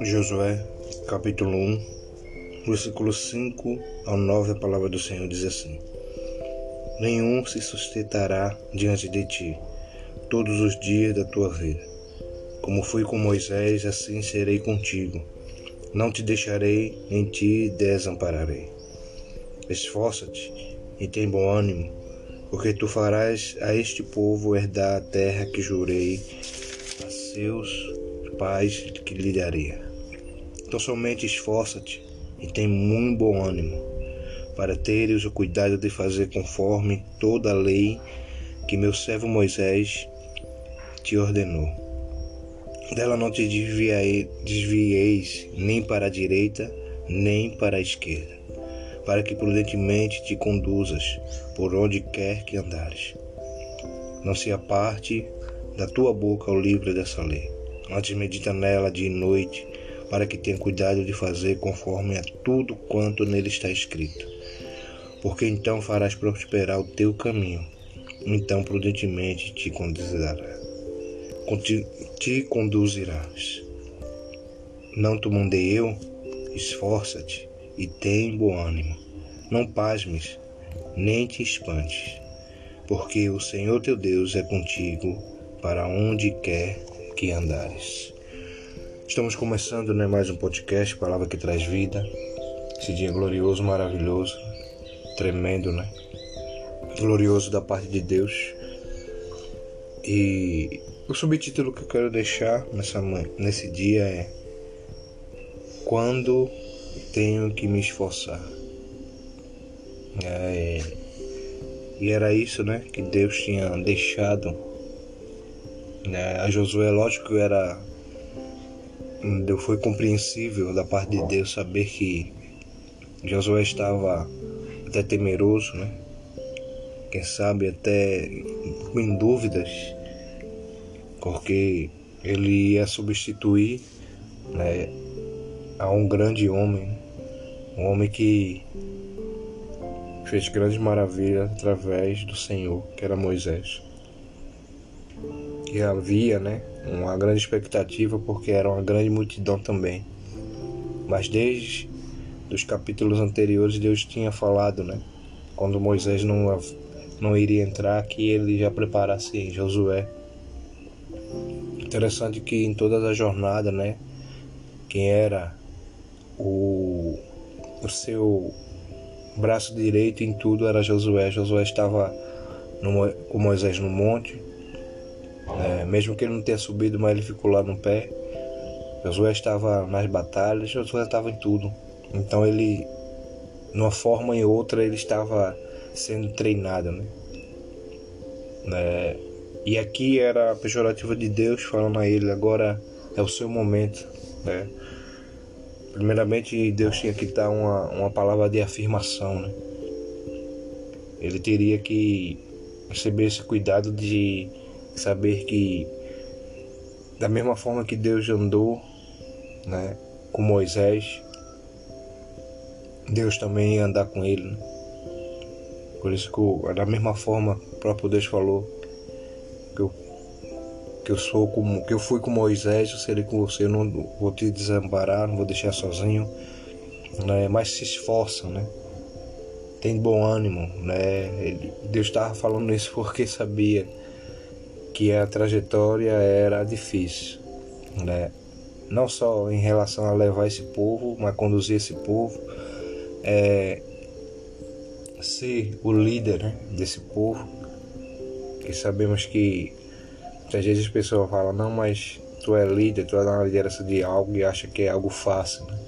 Josué, capítulo 1, versículos 5 ao 9, a palavra do Senhor diz assim: Nenhum se sustentará diante de ti todos os dias da tua vida. Como fui com Moisés, assim serei contigo. Não te deixarei, em ti desampararei. Esforça-te e tem bom ânimo, porque tu farás a este povo herdar a terra que jurei a seus pais que lhe daria. Então somente esforça-te e tem muito bom ânimo, para teres o cuidado de fazer conforme toda a lei que meu servo Moisés te ordenou. Dela não te desvieis nem para a direita, nem para a esquerda, para que prudentemente te conduzas por onde quer que andares. Não se aparte da tua boca o livro dessa lei. Antes medita nela dia e noite, para que tenha cuidado de fazer conforme a tudo quanto nele está escrito. Porque então farás prosperar o teu caminho, então prudentemente te conduzirá. Te conduzirás. Não te mandei eu? Esforça-te e tem bom ânimo. Não pasmes, nem te espantes, porque o Senhor teu Deus é contigo para onde quer que andares. Estamos começando né, mais um podcast, Palavra que Traz Vida. Esse dia glorioso, maravilhoso, tremendo, né? Glorioso da parte de Deus. E o subtítulo que eu quero deixar nessa, nesse dia é Quando tenho que me esforçar. É, e era isso, né? Que Deus tinha deixado né, a Josué, lógico era foi compreensível da parte de Deus saber que Josué estava até temeroso, né? Quem sabe até em dúvidas, porque ele ia substituir né, a um grande homem, um homem que fez grandes maravilhas através do Senhor, que era Moisés. E havia, né, uma grande expectativa porque era uma grande multidão também. Mas desde os capítulos anteriores Deus tinha falado, né? Quando Moisés não, não iria entrar, que ele já preparasse Josué. Interessante que em toda a jornada, né? Quem era o, seu braço direito em tudo era Josué. Josué estava no, com Moisés no monte, é, mesmo que ele não tenha subido, mas ele ficou lá no pé. Josué estava nas batalhas, Josué estava em tudo. Então ele, numa forma ou outra, ele estava sendo treinado, né? É, e aqui era a pejorativa de Deus falando a ele, agora é o seu momento, né? Primeiramente, Deus tinha que dar uma, uma palavra de afirmação, né? Ele teria que receber esse cuidado de saber que da mesma forma que Deus andou, né, com Moisés, Deus também ia andar com ele. Né? Por isso que da mesma forma o próprio Deus falou que eu sou como que eu fui com Moisés, eu serei com você, eu não vou te desamparar, não vou deixar sozinho, né? Mas se esforça, né? Tem bom ânimo, né? Deus estava falando isso porque sabia que a trajetória era difícil, né? Não só em relação a levar esse povo, mas conduzir esse povo, é, ser o líder né, desse povo. Que sabemos que muitas vezes as pessoas falam, não, mas tu é líder, tu é na liderança de algo e acha que é algo fácil, né?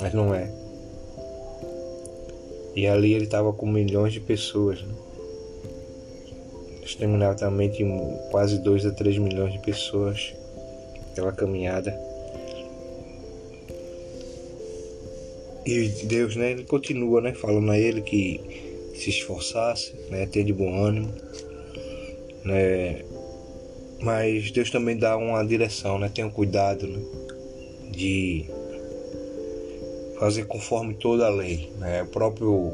mas não é. E ali ele estava com milhões de pessoas, né? exterminadamente quase 2 a 3 milhões de pessoas pela caminhada. E Deus, né, ele continua, né, falando a ele que se esforçasse, né, ter de bom ânimo, né, mas Deus também dá uma direção, né, tenha cuidado, né, de fazer conforme toda a lei, né, o próprio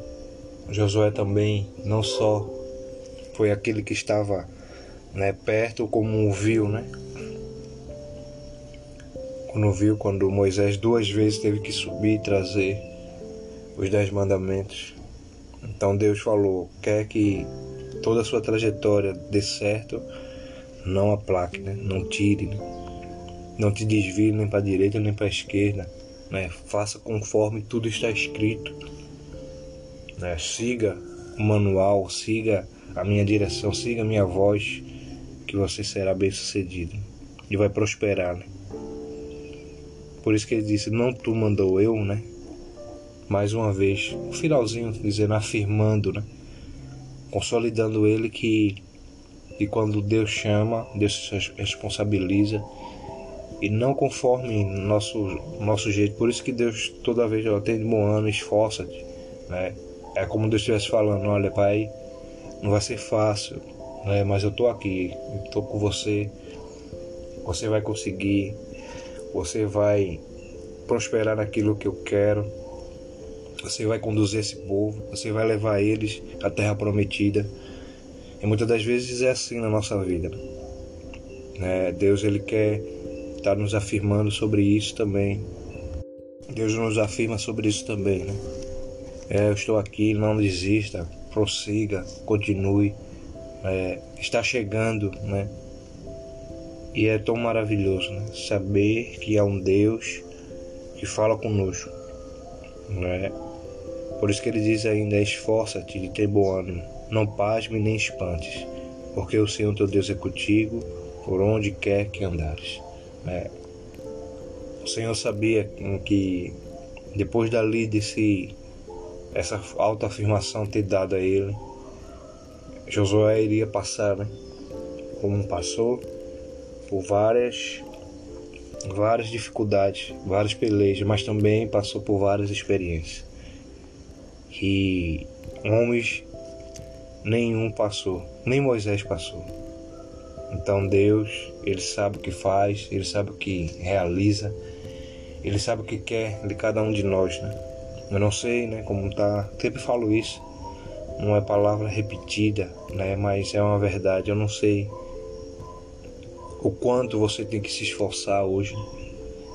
Josué também não só foi aquele que estava né, perto como viu, né? Quando viu quando Moisés duas vezes teve que subir e trazer os dez mandamentos. Então Deus falou: quer que toda a sua trajetória dê certo, não aplaque, né? não tire, né? não te desvie nem para a direita nem para a esquerda. Né? Faça conforme tudo está escrito. Né? Siga o manual, siga a minha direção, siga a minha voz, que você será bem sucedido e vai prosperar. Né? Por isso que ele disse: Não tu mandou eu, né? Mais uma vez, o finalzinho dizendo, afirmando, né? Consolidando ele que, que quando Deus chama, Deus se responsabiliza e não conforme nosso nosso jeito. Por isso que Deus toda vez ó, tem de ano, esforça-te, né? É como Deus estivesse falando, olha, pai, não vai ser fácil, né? Mas eu tô aqui, tô com você. Você vai conseguir você vai prosperar naquilo que eu quero, você vai conduzir esse povo, você vai levar eles à terra prometida. E muitas das vezes é assim na nossa vida. Né? Deus ele quer estar nos afirmando sobre isso também. Deus nos afirma sobre isso também, né? É, eu estou aqui, não desista, prossiga, continue. É, está chegando, né? E é tão maravilhoso né? saber que há um Deus que fala conosco. Né? Por isso que ele diz ainda: esforça-te de ter bom ânimo, não pasme nem espantes, porque o Senhor teu Deus é contigo por onde quer que andares. Né? O Senhor sabia que depois dali desse essa alta afirmação ter dado a ele, Josué iria passar, né? Como passou, por várias várias dificuldades, várias pelejas, mas também passou por várias experiências que homens nenhum passou, nem Moisés passou. Então Deus, ele sabe o que faz, ele sabe o que realiza, ele sabe o que quer de cada um de nós, né? Eu não sei, né, como tá, sempre falo isso. Não é palavra repetida, né, mas é uma verdade. Eu não sei o quanto você tem que se esforçar hoje,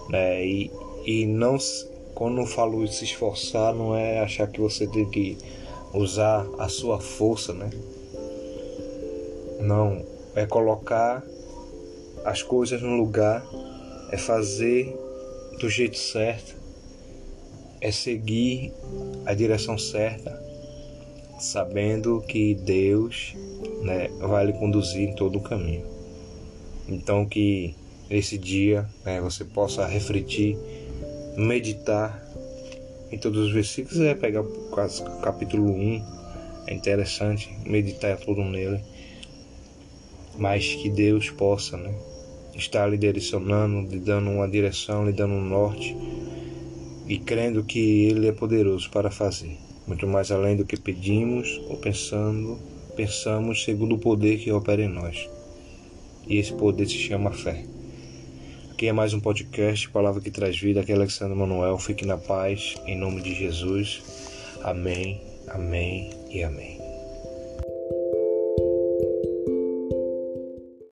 né? E, e não quando eu falo se esforçar não é achar que você tem que usar a sua força, né? Não, é colocar as coisas no lugar, é fazer do jeito certo, é seguir a direção certa, sabendo que Deus né, vai lhe conduzir em todo o caminho. Então que esse dia né, você possa refletir, meditar em todos os versículos, é pegar o capítulo 1, é interessante meditar tudo nele, mas que Deus possa né, estar lhe direcionando, lhe dando uma direção, lhe dando um norte e crendo que Ele é poderoso para fazer, muito mais além do que pedimos ou pensando, pensamos segundo o poder que opera em nós. E esse poder se chama fé. Aqui é mais um podcast, Palavra que Traz Vida. Aqui é Alexandre Manuel. Fique na paz, em nome de Jesus. Amém, amém e amém.